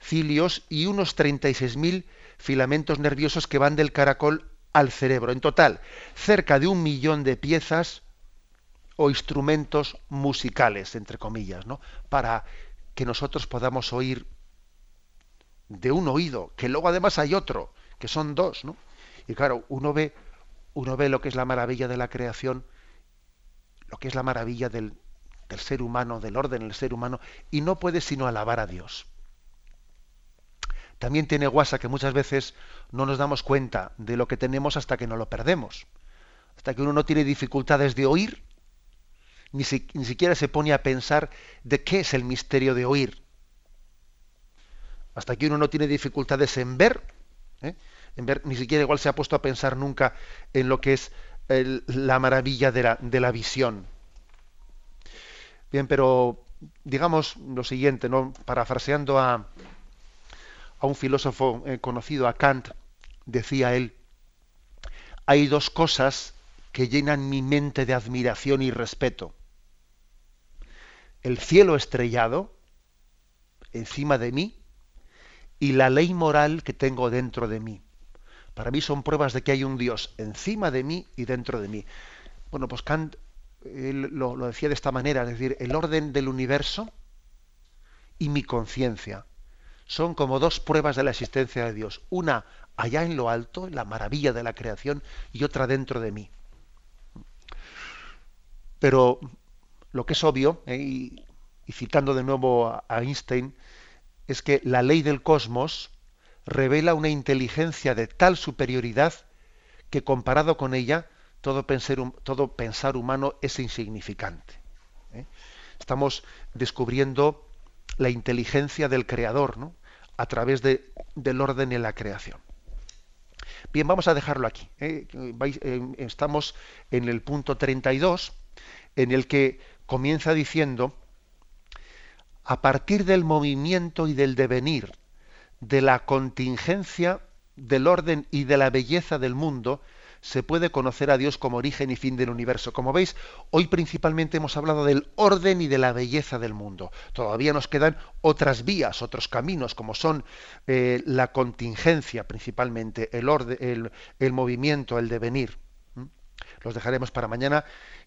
cilios y unos 36.000 filamentos nerviosos que van del caracol al cerebro. En total, cerca de un millón de piezas o instrumentos musicales, entre comillas, ¿no? para que nosotros podamos oír de un oído, que luego además hay otro, que son dos, ¿no? Y claro, uno ve, uno ve lo que es la maravilla de la creación, lo que es la maravilla del, del ser humano, del orden del ser humano, y no puede sino alabar a Dios también tiene guasa que muchas veces no nos damos cuenta de lo que tenemos hasta que no lo perdemos. Hasta que uno no tiene dificultades de oír, ni, siquiera se pone a pensar de qué es el misterio de oír. Hasta que uno no tiene dificultades en ver, ¿eh? en ver, ni siquiera igual se ha puesto a pensar nunca en lo que es la maravilla de la, de la visión. Bien, pero digamos lo siguiente, ¿no? parafraseando a, a un filósofo eh, conocido, a Kant, decía él, hay dos cosas que llenan mi mente de admiración y respeto. El cielo estrellado encima de mí y la ley moral que tengo dentro de mí. Para mí son pruebas de que hay un Dios encima de mí y dentro de mí. Bueno, pues Kant lo, lo decía de esta manera, es decir, el orden del universo y mi conciencia son como dos pruebas de la existencia de Dios. Una allá en lo alto, la maravilla de la creación, y otra dentro de mí. Pero lo que es obvio, eh, y, citando de nuevo a, Einstein, es que la ley del cosmos revela una inteligencia de tal superioridad que comparado con ella todo pensar, humano es insignificante. ¿eh? Estamos descubriendo la inteligencia del Creador, ¿no? A través de, del orden en la creación. Bien, vamos a dejarlo aquí. ¿eh? Eh, estamos en el punto 32, en el que comienza diciendo, a partir del movimiento y del devenir, de la contingencia, del orden y de la belleza del mundo, se puede conocer a Dios como origen y fin del universo. Como veis, hoy principalmente hemos hablado del orden y de la belleza del mundo. Todavía nos quedan otras vías, otros caminos, como son eh, la contingencia principalmente, el, orden, el, movimiento, el devenir. Los dejaremos para mañana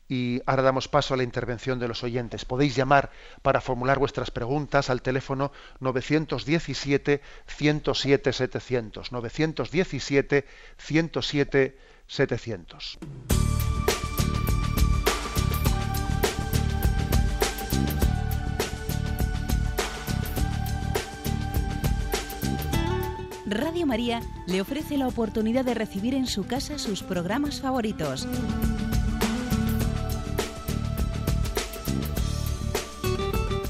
Y ahora damos paso a la intervención de los oyentes. Podéis llamar para formular vuestras preguntas al teléfono 917 107 700. 917 107 700. Radio María le ofrece la oportunidad de recibir en su casa sus programas favoritos.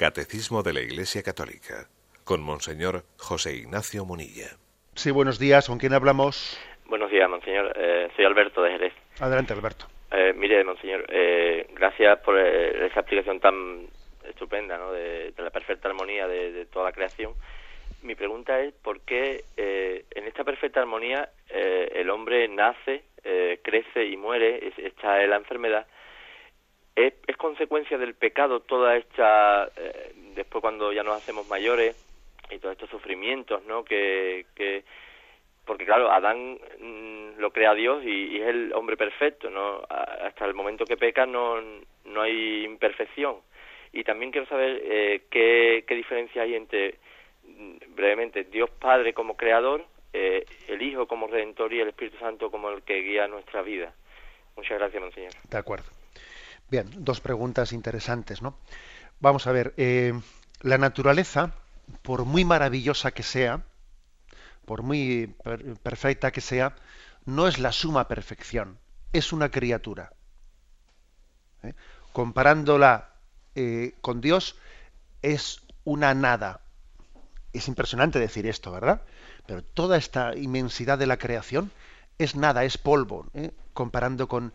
Catecismo de la Iglesia Católica con Monseñor José Ignacio Munilla. Sí, buenos días. ¿Con quién hablamos? Buenos días, Monseñor. Eh, soy Alberto de Jerez. Adelante, Alberto. Eh, mire, Monseñor, eh, gracias por esa explicación tan estupenda ¿no? de, la perfecta armonía de, toda la creación. Mi pregunta es por qué en esta perfecta armonía el hombre nace, crece y muere, está en la enfermedad, es, consecuencia del pecado toda esta, eh, después cuando ya nos hacemos mayores y todos estos sufrimientos, ¿no? Que, que porque claro, Adán mm, lo crea Dios y, es el hombre perfecto, ¿no? hasta el momento que peca no, no hay imperfección. Y también quiero saber eh, qué, qué diferencia hay entre, mm, brevemente, Dios Padre como creador, eh, el Hijo como redentor y el Espíritu Santo como el que guía nuestra vida. Muchas gracias, Monseñor. De acuerdo. Bien, dos preguntas interesantes, ¿no? Vamos a ver, eh, la naturaleza, por muy maravillosa que sea, por muy perfecta que sea, no es la suma perfección, es una criatura. ¿eh? Comparándola eh, con Dios, es una nada. Es impresionante decir esto, ¿verdad? Pero toda esta inmensidad de la creación es nada, es polvo, comparando con,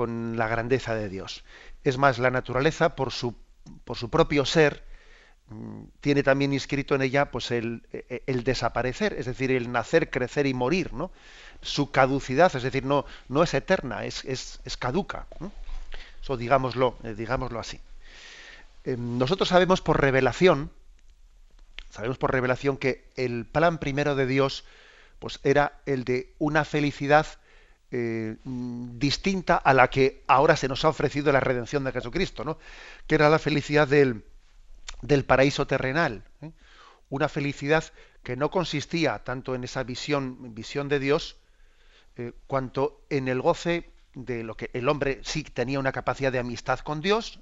con la grandeza de Dios. Es más, la naturaleza, por su, por su propio ser, mm, tiene también inscrito en ella pues el, e, el, desaparecer, es decir, el nacer, crecer y morir, ¿no? Su caducidad, es decir, no, no es eterna, es, es, es caduca. Eso digámoslo, eh, digámoslo así. Eh, nosotros sabemos por revelación, sabemos por revelación que el plan primero de Dios pues era el de una felicidad eh, distinta a la que ahora se nos ha ofrecido la redención de Jesucristo, ¿no? que era la felicidad del, del paraíso terrenal. ¿eh? Una felicidad que no consistía tanto en esa visión, visión de Dios, eh, cuanto en el goce de lo que el hombre sí tenía una capacidad de amistad con Dios,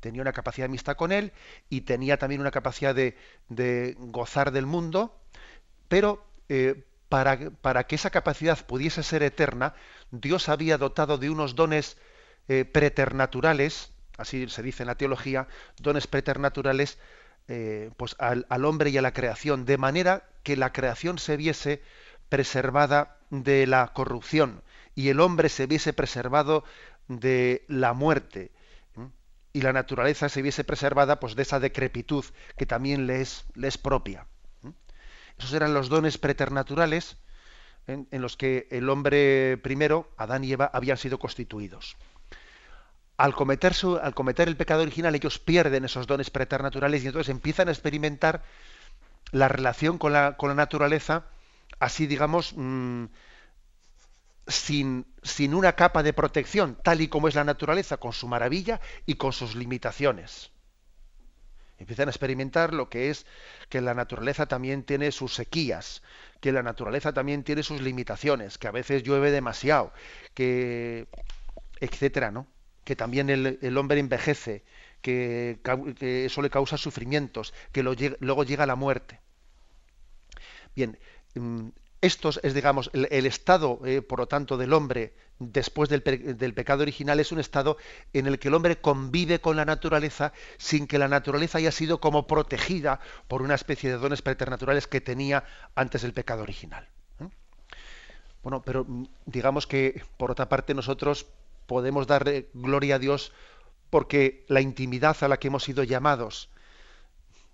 tenía una capacidad de amistad con Él y tenía también una capacidad de, de gozar del mundo, pero para, que esa capacidad pudiese ser eterna, Dios había dotado de unos dones eh, preternaturales, así se dice en la teología, dones preternaturales, eh, pues al, hombre y a la creación, de manera que la creación se viese preservada de la corrupción y el hombre se viese preservado de la muerte y la naturaleza se viese preservada pues de esa decrepitud que también le es propia. Esos eran los dones preternaturales en, los que el hombre primero, Adán y Eva, habían sido constituidos. Al cometer, al cometer el pecado original, ellos pierden esos dones preternaturales y entonces empiezan a experimentar la relación con la, naturaleza, así digamos, mm, sin, sin una capa de protección, tal y como es la naturaleza, con su maravilla y con sus limitaciones. Empiezan a experimentar lo que es que la naturaleza también tiene sus sequías, que la naturaleza también tiene sus limitaciones, que a veces llueve demasiado, que etcétera, ¿no? Que también el, hombre envejece, que, eso le causa sufrimientos, que luego llega la muerte. Bien, mm, esto es, digamos, el, estado, eh, por lo tanto, del hombre después del, pecado original es un estado en el que el hombre convive con la naturaleza sin que la naturaleza haya sido como protegida por una especie de dones preternaturales que tenía antes del pecado original. ¿eh? Bueno, pero mm, digamos que, por otra parte, nosotros podemos darle gloria a Dios porque la intimidad a la que hemos sido llamados,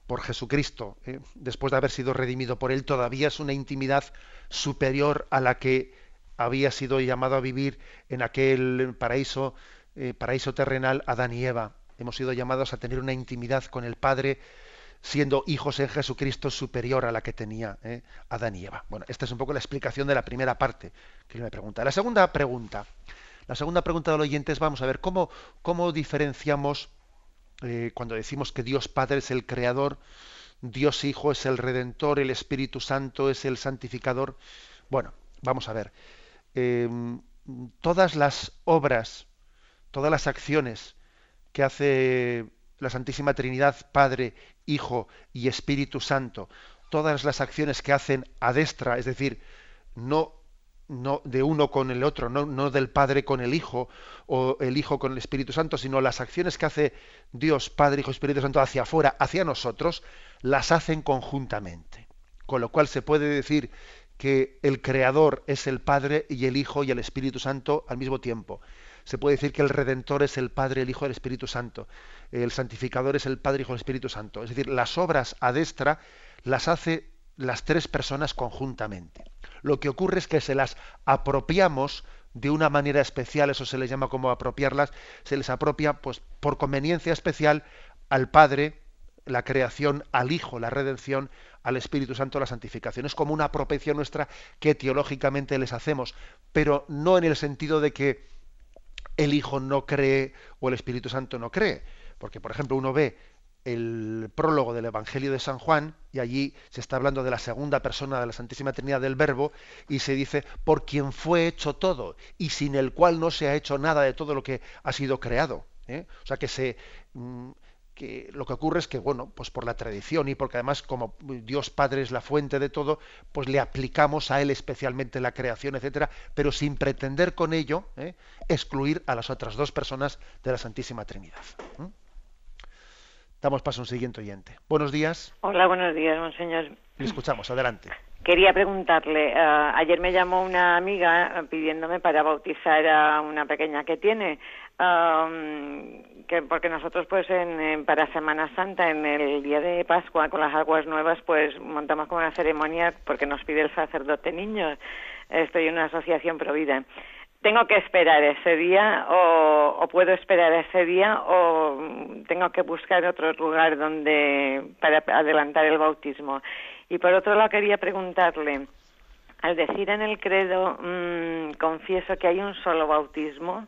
por Jesucristo, ¿eh? después de haber sido redimido por Él, todavía es una intimidad superior a la que había sido llamado a vivir en aquel paraíso, eh, paraíso terrenal Adán y Eva. Hemos sido llamados a tener una intimidad con el Padre, siendo hijos en Jesucristo superior a la que tenía ¿eh? Adán y Eva. Bueno, esta es un poco la explicación de la primera parte que me pregunta. La segunda pregunta, la segunda pregunta del oyente es, vamos a ver, ¿cómo, cómo diferenciamos eh, cuando decimos que Dios Padre es el Creador, Dios Hijo es el Redentor, el Espíritu Santo es el Santificador. Bueno, vamos a ver. Em, todas las obras, todas las acciones que hace la Santísima Trinidad, Padre, Hijo y Espíritu Santo, todas las acciones que hacen a destra, es decir, no no de uno con el otro, no, del Padre con el Hijo o el Hijo con el Espíritu Santo, sino las acciones que hace Dios, Padre, Hijo, Espíritu Santo hacia afuera, hacia nosotros, las hacen conjuntamente. Con lo cual se puede decir que el Creador es el Padre y el Hijo y el Espíritu Santo al mismo tiempo. Se puede decir que el Redentor es el Padre, el Hijo y el Espíritu Santo. El Santificador es el Padre, Hijo y el Espíritu Santo. Es decir, las obras a destra las hace las tres personas conjuntamente. Lo que ocurre es que se las apropiamos de una manera especial, eso se les llama como apropiarlas, se les apropia pues por conveniencia especial al Padre, la creación, al Hijo, la redención, al Espíritu Santo, la santificación. Es como una apropiación nuestra que teológicamente les hacemos, pero no en el sentido de que el Hijo no cree o el Espíritu Santo no cree. Porque, por ejemplo, uno ve el prólogo del Evangelio de San Juan, y allí se está hablando de la segunda persona de la Santísima Trinidad del Verbo, y se dice, por quien fue hecho todo, y sin el cual no se ha hecho nada de todo lo que ha sido creado. ¿eh? O sea que se mm, que lo que ocurre es que, bueno, pues por la tradición y porque además como Dios Padre es la fuente de todo, pues le aplicamos a Él especialmente la creación, etcétera, pero sin pretender con ello ¿eh? excluir a las otras dos personas de la Santísima Trinidad. Damos paso a un siguiente oyente. Buenos días. Hola, buenos días, monseñor. Le escuchamos, adelante. Quería preguntarle, uh, ayer me llamó una amiga pidiéndome para bautizar a una pequeña que tiene, um, que porque nosotros pues en, para Semana Santa, en el día de Pascua, con las aguas nuevas, pues montamos como una ceremonia porque nos pide el sacerdote niño. Estoy en una asociación provida tengo que esperar ese día o, puedo esperar ese día o tengo que buscar otro lugar donde para adelantar el bautismo. Y por otro lado quería preguntarle, al decir en el credo, mm, confieso que hay un solo bautismo,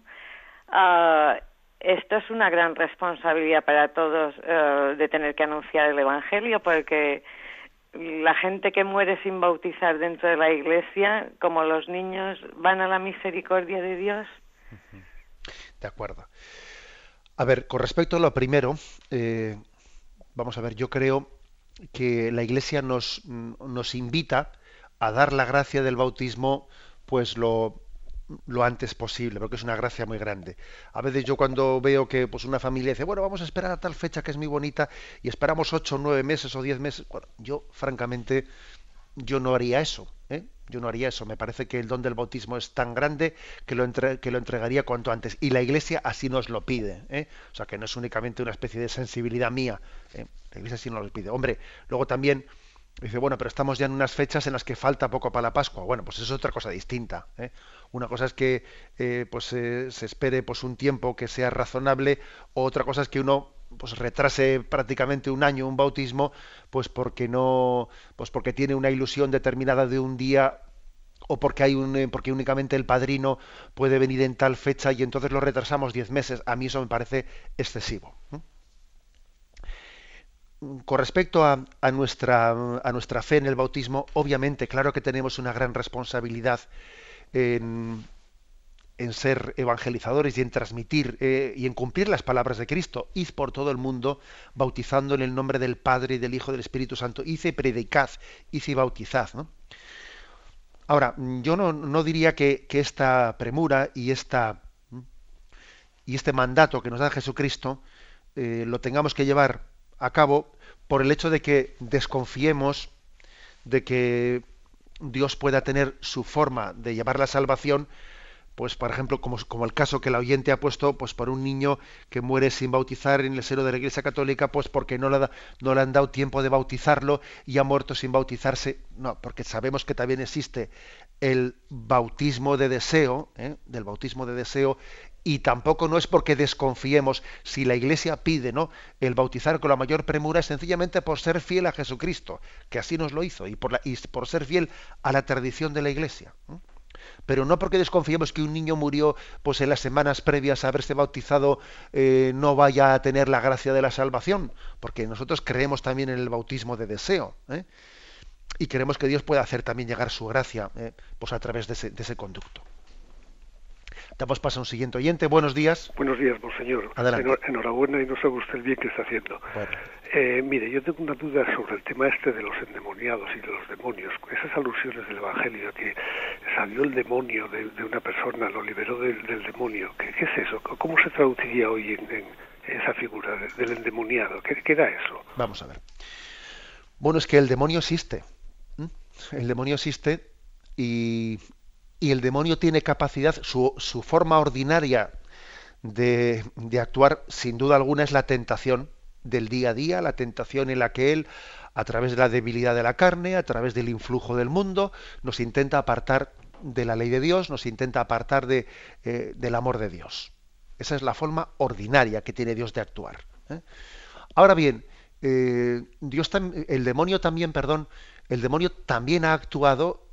uh, esto es una gran responsabilidad para todos uh, de tener que anunciar el Evangelio porque la gente que muere sin bautizar dentro de la iglesia, como los niños, van a la misericordia de Dios. De acuerdo. A ver, con respecto a lo primero, eh, vamos a ver, yo creo que la iglesia nos, nos invita a dar la gracia del bautismo, pues lo, lo antes posible, porque es una gracia muy grande. A veces yo cuando veo que pues una familia dice, bueno, vamos a esperar a tal fecha que es muy bonita y esperamos ocho, nueve meses o diez meses, bueno, yo francamente yo no haría eso, ¿eh? yo no haría eso. Me parece que el don del bautismo es tan grande que lo, que lo entregaría cuanto antes. Y la Iglesia así nos lo pide. ¿eh? O sea, que no es únicamente una especie de sensibilidad mía. ¿eh? La Iglesia así nos lo pide. Hombre, luego también dice, bueno, pero estamos ya en unas fechas en las que falta poco para la Pascua. Bueno, pues eso es otra cosa distinta. ¿eh? Una cosa es que eh, pues se espere pues un tiempo que sea razonable, otra cosa es que uno pues retrase prácticamente un año un bautismo, pues porque no, pues porque tiene una ilusión determinada de un día o porque hay un eh, porque únicamente el padrino puede venir en tal fecha y entonces lo retrasamos diez meses. A mí eso me parece excesivo. Con respecto a, nuestra, fe en el bautismo, obviamente, claro que tenemos una gran responsabilidad en, ser evangelizadores y en transmitir eh, y en cumplir las palabras de Cristo. Id por todo el mundo, bautizando en el nombre del Padre y del Hijo y del Espíritu Santo. Hice predicad, hice bautizad. Ahora, yo no, diría que, esta premura y, esta, y este mandato que nos da Jesucristo eh, lo tengamos que llevar a cabo por el hecho de que desconfiemos de que Dios pueda tener su forma de llevar la salvación pues por ejemplo, como, como, el caso que el oyente ha puesto, pues por un niño que muere sin bautizar en el seno de la Iglesia Católica, pues porque no le, no le han dado tiempo de bautizarlo y ha muerto sin bautizarse. No, porque sabemos que también existe el bautismo de deseo, ¿eh? del bautismo de deseo, y tampoco no es porque desconfiemos si la Iglesia pide, ¿no? El bautizar con la mayor premura es sencillamente por ser fiel a Jesucristo, que así nos lo hizo, y por, ser fiel a la tradición de la Iglesia pero no porque desconfiemos que un niño murió pues en las semanas previas a haberse bautizado eh, no vaya a tener la gracia de la salvación, porque nosotros creemos también en el bautismo de deseo. ¿eh? Y queremos que Dios pueda hacer también llegar su gracia ¿eh? pues a través de ese, conducto. Damos paso a un siguiente oyente. Buenos días. Buenos días, monseñor. Adelante. Enhorabuena y no sabe usted bien que está haciendo. Eh, mire, yo tengo una duda sobre el tema este de los endemoniados y de los demonios. Esas alusiones del Evangelio que salió el demonio de, una persona, lo liberó del, demonio. ¿Qué, es eso? ¿Cómo se traduciría hoy en, esa figura del endemoniado? ¿Qué, ¿Qué, da eso? Vamos a ver. Bueno, es que el demonio existe. El demonio existe y, y, el demonio tiene capacidad, su, forma ordinaria de, de actuar, sin duda alguna, es la tentación del día a día, la tentación en la que Él, a través de la debilidad de la carne, a través del influjo del mundo, nos intenta apartar de la ley de Dios, nos intenta apartar de, eh, del amor de Dios. Esa es la forma ordinaria que tiene Dios de actuar. ¿eh? Ahora bien, eh, Dios el demonio también, perdón, el demonio también ha actuado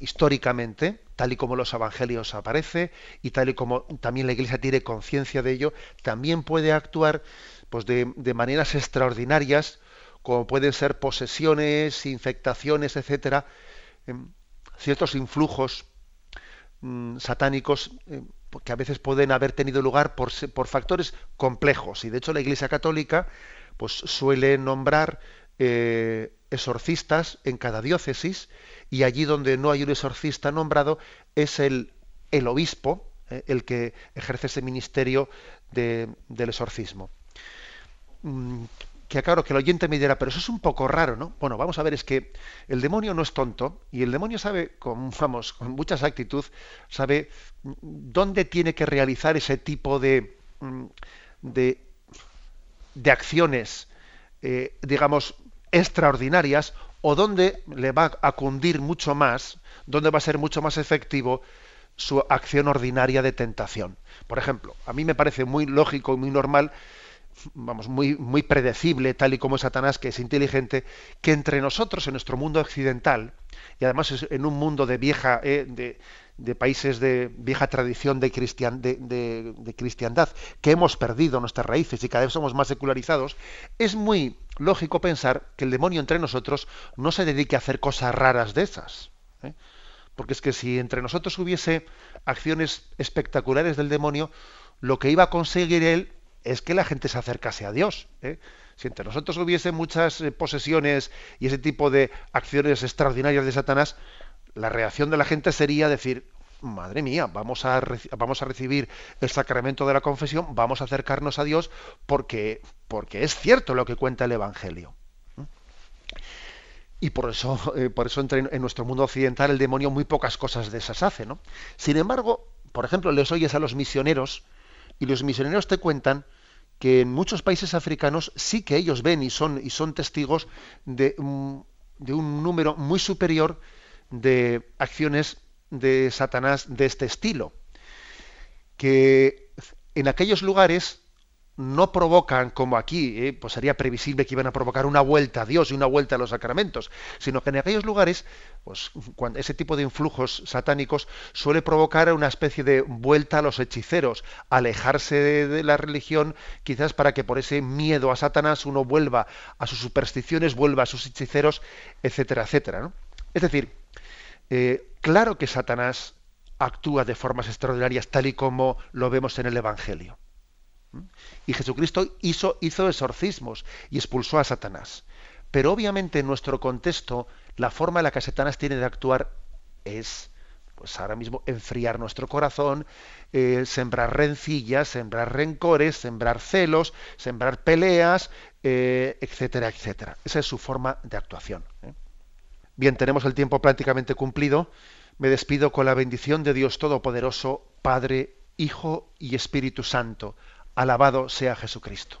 históricamente, tal y como los evangelios aparece y tal y como también la Iglesia tiene conciencia de ello, también puede actuar pues de, maneras extraordinarias, como pueden ser posesiones, infectaciones, etcétera, em, ciertos influjos mm, satánicos eh, que a veces pueden haber tenido lugar por, factores complejos. Y de hecho la Iglesia Católica pues, suele nombrar eh, exorcistas en cada diócesis y allí donde no hay un exorcista nombrado es el, el obispo eh, el que ejerce ese ministerio de, del exorcismo. Mm, que claro, que el oyente me dirá, pero eso es un poco raro, ¿no? Bueno, vamos a ver, es que el demonio no es tonto y el demonio sabe, con, vamos, con mucha exactitud, sabe dónde tiene que realizar ese tipo de, mm, de, de acciones, eh, digamos, extraordinarias o dónde le va a cundir mucho más, dónde va a ser mucho más efectivo su acción ordinaria de tentación. Por ejemplo, a mí me parece muy lógico y muy normal vamos, muy, muy predecible, tal y como Satanás, que es inteligente, que entre nosotros, en nuestro mundo occidental, y además en un mundo de vieja, eh, de, de, países de vieja tradición de, cristian, de, de, cristiandad, que hemos perdido nuestras raíces y cada vez somos más secularizados, es muy lógico pensar que el demonio entre nosotros no se dedique a hacer cosas raras de esas. ¿eh? Porque es que si entre nosotros hubiese acciones espectaculares del demonio, lo que iba a conseguir él es que la gente se acercase a Dios. ¿eh? Si entre nosotros hubiese muchas eh, posesiones y ese tipo de acciones extraordinarias de Satanás, la reacción de la gente sería decir, madre mía, vamos a, vamos a recibir el sacramento de la confesión, vamos a acercarnos a Dios porque, porque es cierto lo que cuenta el Evangelio. ¿eh? Y por eso, por eso en nuestro mundo occidental el demonio muy pocas cosas de esas hace. ¿no? Sin embargo, por ejemplo, les oyes a los misioneros y los misioneros te cuentan que en muchos países africanos sí que ellos ven y son, y son testigos de, de un número muy superior de acciones de Satanás de este estilo. Que en aquellos lugares no provocan como aquí, eh, pues sería previsible que iban a provocar una vuelta a Dios y una vuelta a los sacramentos, sino que en aquellos lugares, pues cuando ese tipo de influjos satánicos suele provocar una especie de vuelta a los hechiceros, alejarse de, la religión, quizás para que por ese miedo a Satanás uno vuelva a sus supersticiones, vuelva a sus hechiceros, etcétera, etcétera. Es decir, eh, claro que Satanás actúa de formas extraordinarias tal y como lo vemos en el Evangelio. ¿Mm? Y Jesucristo hizo, exorcismos y expulsó a Satanás. Pero obviamente en nuestro contexto la forma en la que Satanás tiene de actuar es, pues ahora mismo, enfriar nuestro corazón, eh, sembrar rencillas, sembrar rencores, sembrar celos, sembrar peleas, eh, etcétera, etcétera. Esa es su forma de actuación. ¿eh? Bien, tenemos el tiempo prácticamente cumplido. Me despido con la bendición de Dios Todopoderoso, Padre, Hijo y Espíritu Santo. Alabado sea Jesucristo.